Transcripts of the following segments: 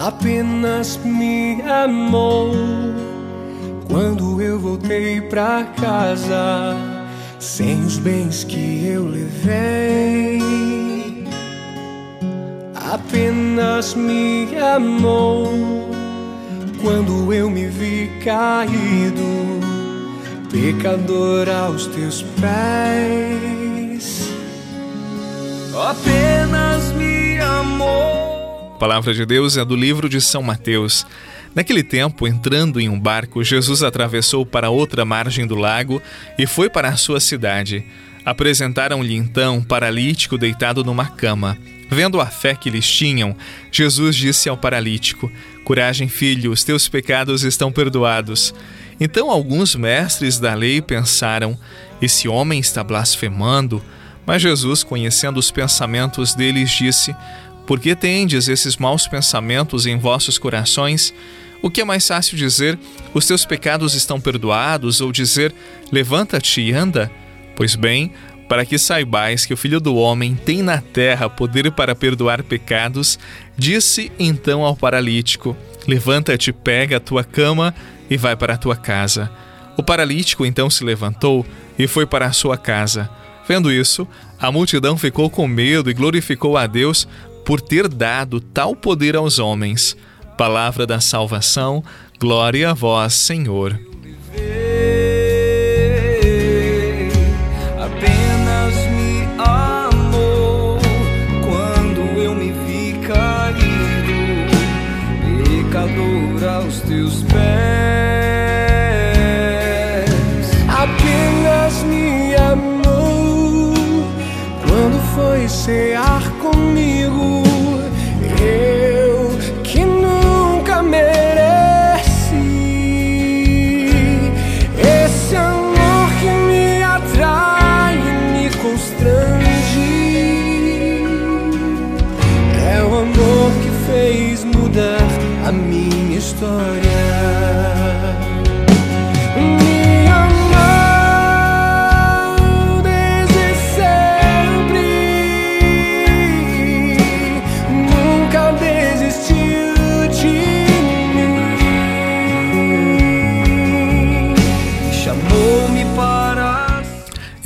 apenas me amou. Quando eu voltei pra casa, sem os bens que eu levei, apenas me amou. Quando eu me vi caído, pecador aos teus pés, apenas me. A palavra de Deus é do livro de São Mateus. Naquele tempo, entrando em um barco, Jesus atravessou para outra margem do lago e foi para a sua cidade. Apresentaram-lhe então um paralítico deitado numa cama. Vendo a fé que eles tinham, Jesus disse ao paralítico: Coragem, filho, os teus pecados estão perdoados. Então alguns mestres da lei pensaram: Esse homem está blasfemando. Mas Jesus, conhecendo os pensamentos deles, disse: por que tendes esses maus pensamentos em vossos corações? O que é mais fácil dizer, os teus pecados estão perdoados, ou dizer, levanta-te e anda? Pois bem, para que saibais que o Filho do Homem tem na terra poder para perdoar pecados, disse então ao paralítico: Levanta-te, pega a tua cama e vai para a tua casa. O paralítico então se levantou e foi para a sua casa. Vendo isso, a multidão ficou com medo e glorificou a Deus por ter dado tal poder aos homens. Palavra da salvação, glória a vós, Senhor. Aos teus pés. Apenas me amou quando foi cear comigo.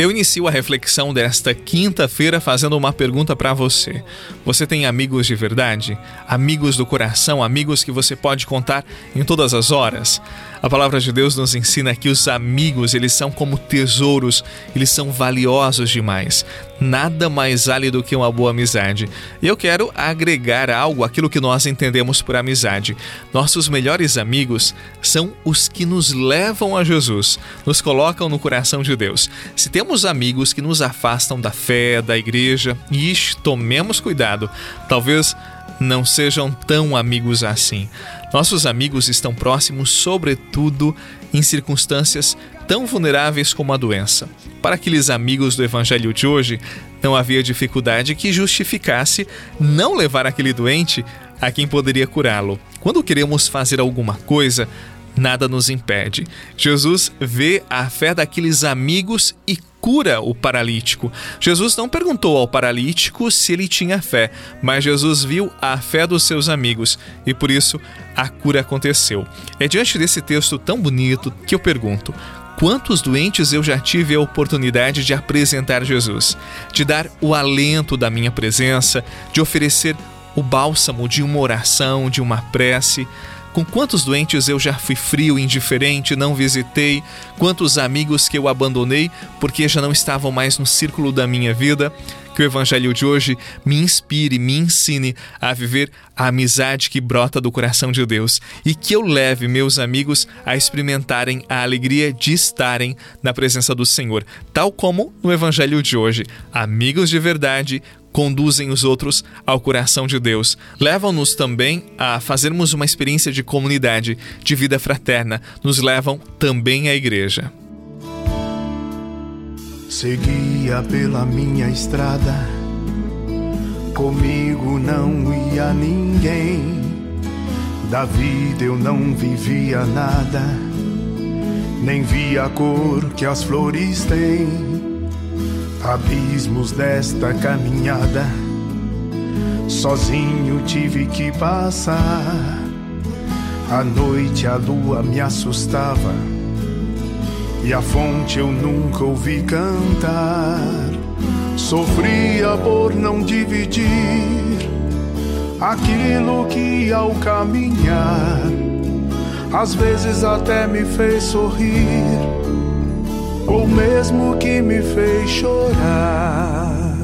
Eu inicio a reflexão desta quinta-feira fazendo uma pergunta para você. Você tem amigos de verdade? Amigos do coração? Amigos que você pode contar em todas as horas? A palavra de Deus nos ensina que os amigos, eles são como tesouros, eles são valiosos demais. Nada mais vale do que uma boa amizade. E eu quero agregar algo àquilo que nós entendemos por amizade. Nossos melhores amigos são os que nos levam a Jesus, nos colocam no coração de Deus. Se temos amigos que nos afastam da fé, da igreja, ixi, tomemos cuidado. Talvez não sejam tão amigos assim. Nossos amigos estão próximos, sobretudo em circunstâncias tão vulneráveis como a doença. Para aqueles amigos do evangelho de hoje, não havia dificuldade que justificasse não levar aquele doente a quem poderia curá-lo. Quando queremos fazer alguma coisa, nada nos impede. Jesus vê a fé daqueles amigos e cura o paralítico. Jesus não perguntou ao paralítico se ele tinha fé, mas Jesus viu a fé dos seus amigos e por isso a cura aconteceu. É diante desse texto tão bonito que eu pergunto: quantos doentes eu já tive a oportunidade de apresentar Jesus, de dar o alento da minha presença, de oferecer o bálsamo de uma oração, de uma prece. Com quantos doentes eu já fui frio, indiferente, não visitei, quantos amigos que eu abandonei porque já não estavam mais no círculo da minha vida. Que o Evangelho de hoje me inspire, me ensine a viver a amizade que brota do coração de Deus e que eu leve meus amigos a experimentarem a alegria de estarem na presença do Senhor, tal como no Evangelho de hoje. Amigos de verdade, conduzem os outros ao coração de Deus. Levam-nos também a fazermos uma experiência de comunidade, de vida fraterna. Nos levam também à igreja. Seguia pela minha estrada, comigo não ia ninguém. Da vida eu não vivia nada, nem via a cor que as flores têm abismos desta caminhada Sozinho tive que passar. À noite a lua me assustava e a fonte eu nunca ouvi cantar. Sofria por não dividir aquilo que ao caminhar às vezes até me fez sorrir, ou mesmo que me fez chorar.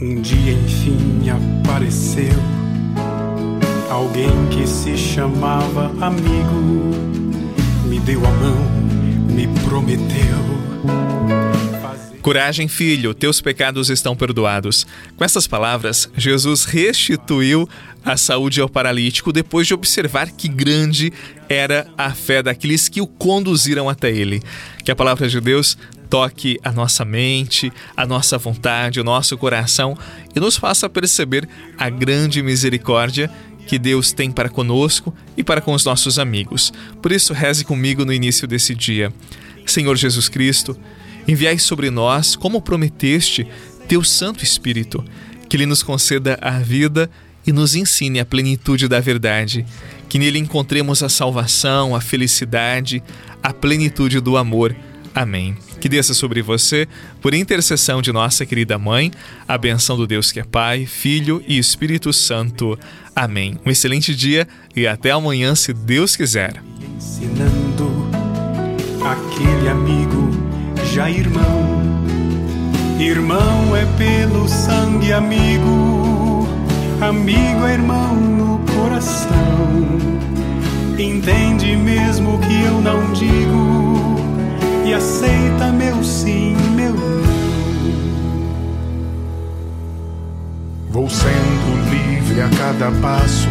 Um dia enfim apareceu alguém que se chamava amigo, me deu a mão, me prometeu Coragem, filho, teus pecados estão perdoados. Com essas palavras, Jesus restituiu a saúde ao paralítico depois de observar que grande era a fé daqueles que o conduziram até ele. Que a palavra de Deus toque a nossa mente, a nossa vontade, o nosso coração e nos faça perceber a grande misericórdia que Deus tem para conosco e para com os nossos amigos. Por isso, reze comigo no início desse dia. Senhor Jesus Cristo, enviai sobre nós, como prometeste, teu Santo Espírito, que ele nos conceda a vida e nos ensine a plenitude da verdade, que nele encontremos a salvação, a felicidade, a plenitude do amor. Amém. Que desça sobre você, por intercessão de nossa querida mãe, a benção do Deus que é Pai, Filho e Espírito Santo. Amém. Um excelente dia e até amanhã, se Deus quiser. Já irmão. Irmão é pelo sangue amigo, amigo é irmão no coração. Entende mesmo que eu não digo e aceita meu sim, meu não. Vou sendo livre a cada passo,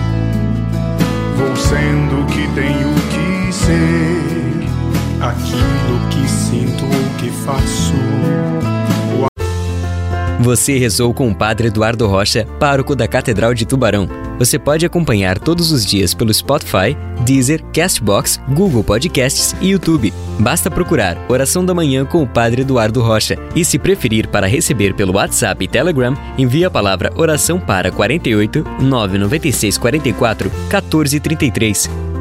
vou sendo o que tenho que ser aquilo que sinto ou que faço. Você rezou com o Padre Eduardo Rocha, pároco da Catedral de Tubarão. Você pode acompanhar todos os dias pelo Spotify, Deezer, Castbox, Google Podcasts e YouTube. Basta procurar Oração da Manhã com o Padre Eduardo Rocha. E se preferir para receber pelo WhatsApp e Telegram, envie a palavra oração para 48 996 44 1433.